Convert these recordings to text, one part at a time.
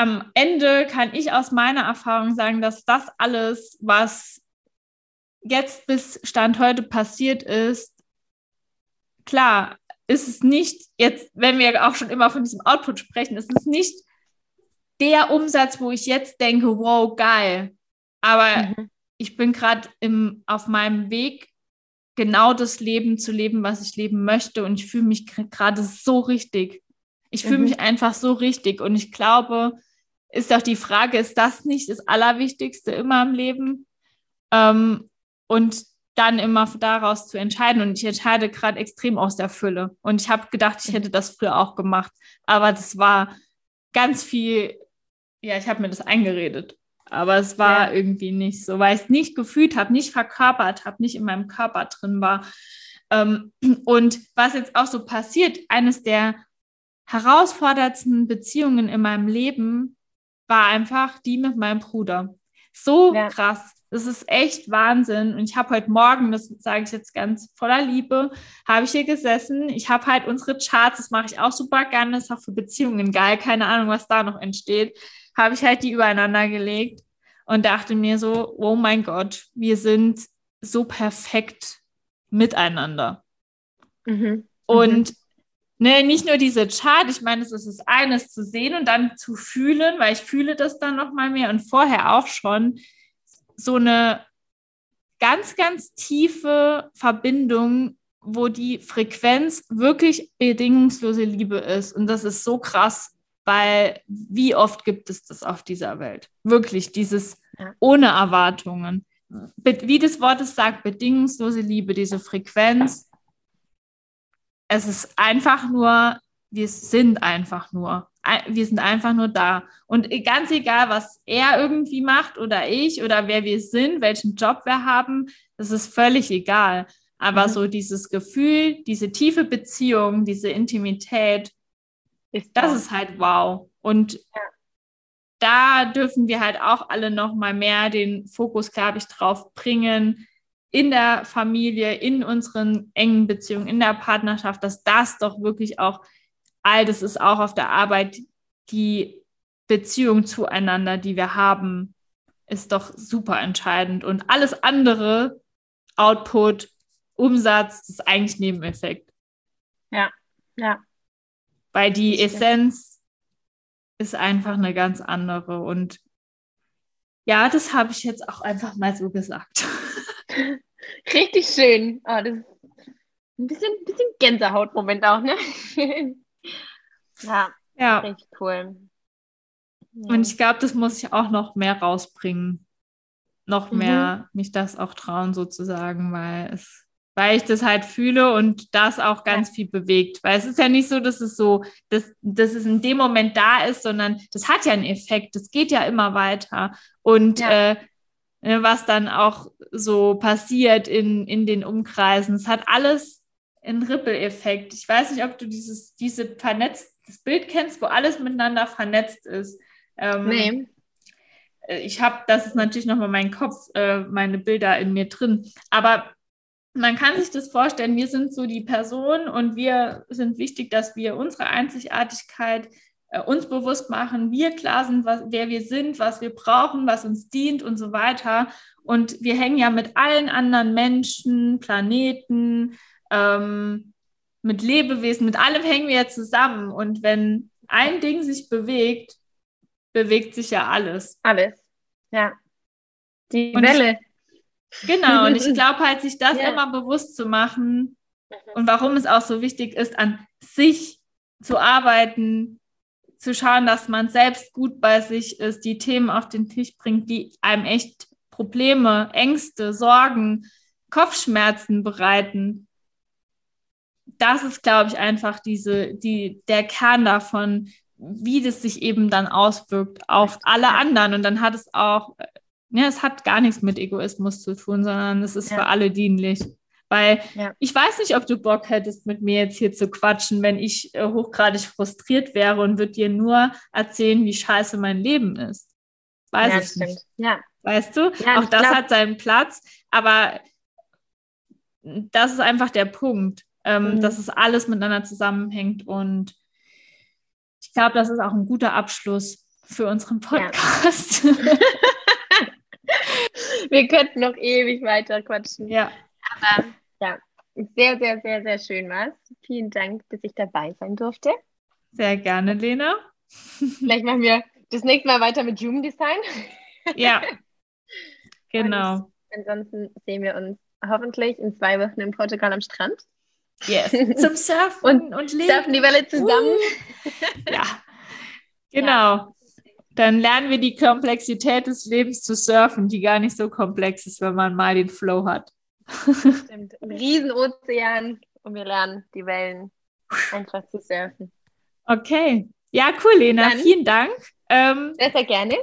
am Ende kann ich aus meiner Erfahrung sagen, dass das alles, was jetzt bis Stand heute passiert ist, klar, ist es nicht jetzt, wenn wir auch schon immer von diesem Output sprechen, ist es nicht der Umsatz, wo ich jetzt denke, wow, geil. Aber mhm. ich bin gerade auf meinem Weg, genau das Leben zu leben, was ich leben möchte. Und ich fühle mich gerade so richtig. Ich fühle mhm. mich einfach so richtig. Und ich glaube, ist doch die Frage, ist das nicht das Allerwichtigste immer im Leben? Ähm, und dann immer daraus zu entscheiden. Und ich entscheide gerade extrem aus der Fülle. Und ich habe gedacht, ich hätte das früher auch gemacht. Aber das war ganz viel, ja, ich habe mir das eingeredet. Aber es war ja. irgendwie nicht so, weil ich es nicht gefühlt habe, nicht verkörpert habe, nicht in meinem Körper drin war. Ähm, und was jetzt auch so passiert, eines der herausforderndsten Beziehungen in meinem Leben war einfach die mit meinem Bruder. So ja. krass. Das ist echt Wahnsinn. Und ich habe heute Morgen, das sage ich jetzt ganz voller Liebe, habe ich hier gesessen. Ich habe halt unsere Charts, das mache ich auch super gerne, das ist auch für Beziehungen geil. Keine Ahnung, was da noch entsteht habe ich halt die übereinander gelegt und dachte mir so, oh mein Gott, wir sind so perfekt miteinander. Mhm. Und mhm. Ne, nicht nur diese Chart, ich meine, es ist das eines zu sehen und dann zu fühlen, weil ich fühle das dann noch mal mehr und vorher auch schon so eine ganz, ganz tiefe Verbindung, wo die Frequenz wirklich bedingungslose Liebe ist. Und das ist so krass weil wie oft gibt es das auf dieser Welt? Wirklich, dieses ohne Erwartungen. Wie das Wort es sagt, bedingungslose Liebe, diese Frequenz. Es ist einfach nur, wir sind einfach nur. Wir sind einfach nur da. Und ganz egal, was er irgendwie macht oder ich oder wer wir sind, welchen Job wir haben, das ist völlig egal. Aber mhm. so dieses Gefühl, diese tiefe Beziehung, diese Intimität, ist das ist halt wow. Und ja. da dürfen wir halt auch alle noch mal mehr den Fokus, glaube ich, drauf bringen in der Familie, in unseren engen Beziehungen, in der Partnerschaft, dass das doch wirklich auch all das ist auch auf der Arbeit die Beziehung zueinander, die wir haben, ist doch super entscheidend und alles andere Output, Umsatz, ist eigentlich Nebeneffekt. Ja, ja. Weil die Essenz ist einfach eine ganz andere. Und ja, das habe ich jetzt auch einfach mal so gesagt. Richtig schön. Oh, das ist ein bisschen, bisschen Gänsehautmoment auch, ne? ja, ja, richtig cool. Ja. Und ich glaube, das muss ich auch noch mehr rausbringen. Noch mehr mhm. mich das auch trauen, sozusagen, weil es weil ich das halt fühle und das auch ganz ja. viel bewegt. Weil es ist ja nicht so, dass es so, dass, dass es in dem Moment da ist, sondern das hat ja einen Effekt. Das geht ja immer weiter. Und ja. äh, was dann auch so passiert in, in den Umkreisen, es hat alles einen Ripple-Effekt. Ich weiß nicht, ob du dieses diese vernetztes Bild kennst, wo alles miteinander vernetzt ist. Ähm, nee. Äh, ich habe, das ist natürlich nochmal mein Kopf, äh, meine Bilder in mir drin. Aber man kann sich das vorstellen, wir sind so die Person und wir sind wichtig, dass wir unsere Einzigartigkeit uns bewusst machen, wir klar sind, was, wer wir sind, was wir brauchen, was uns dient und so weiter. Und wir hängen ja mit allen anderen Menschen, Planeten, ähm, mit Lebewesen, mit allem hängen wir ja zusammen. Und wenn ein Ding sich bewegt, bewegt sich ja alles. Alles, ja. Die und Welle. Genau, und ich glaube halt, sich das ja. immer bewusst zu machen und warum es auch so wichtig ist, an sich zu arbeiten, zu schauen, dass man selbst gut bei sich ist, die Themen auf den Tisch bringt, die einem echt Probleme, Ängste, Sorgen, Kopfschmerzen bereiten. Das ist, glaube ich, einfach diese, die, der Kern davon, wie das sich eben dann auswirkt auf alle anderen. Und dann hat es auch ja, es hat gar nichts mit Egoismus zu tun, sondern es ist ja. für alle dienlich. Weil ja. ich weiß nicht, ob du Bock hättest, mit mir jetzt hier zu quatschen, wenn ich äh, hochgradig frustriert wäre und würde dir nur erzählen, wie scheiße mein Leben ist. Weiß ja, ich stimmt. nicht. Ja. Weißt du? Auch das glaub... hat seinen Platz, aber das ist einfach der Punkt, ähm, mhm. dass es alles miteinander zusammenhängt und ich glaube, das ist auch ein guter Abschluss für unseren Podcast. Ja. Wir könnten noch ewig weiter quatschen. Ja. Aber ja, sehr, sehr, sehr, sehr schön war's. Vielen Dank, dass ich dabei sein durfte. Sehr gerne, Lena. Vielleicht machen wir das nächste Mal weiter mit Human Design. Ja, genau. Und ansonsten sehen wir uns hoffentlich in zwei Wochen in Portugal am Strand. Yes. Zum Surfen und, und Leben. Surfen die Welle zusammen. Uh. Ja, genau. Ja. Dann lernen wir die Komplexität des Lebens zu surfen, die gar nicht so komplex ist, wenn man mal den Flow hat. Stimmt. Ein Riesenozean und wir lernen die Wellen einfach zu surfen. Okay. Ja, cool, Lena. Dann, Vielen Dank. Ähm, sehr, sehr gerne.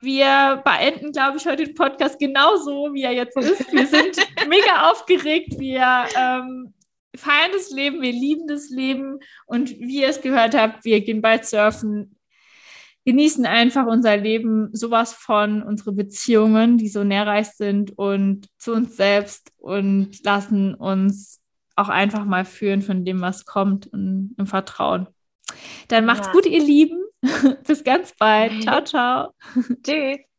Wir beenden, glaube ich, heute den Podcast genauso, wie er jetzt ist. Wir sind mega aufgeregt. Wir ähm, feiern das Leben, wir lieben das Leben. Und wie ihr es gehört habt, wir gehen bald surfen, genießen einfach unser Leben, sowas von unsere Beziehungen, die so nährreich sind und zu uns selbst und lassen uns auch einfach mal führen von dem, was kommt und im Vertrauen. Dann macht's ja. gut, ihr Lieben. Bis ganz bald. Ciao, ciao. Tschüss.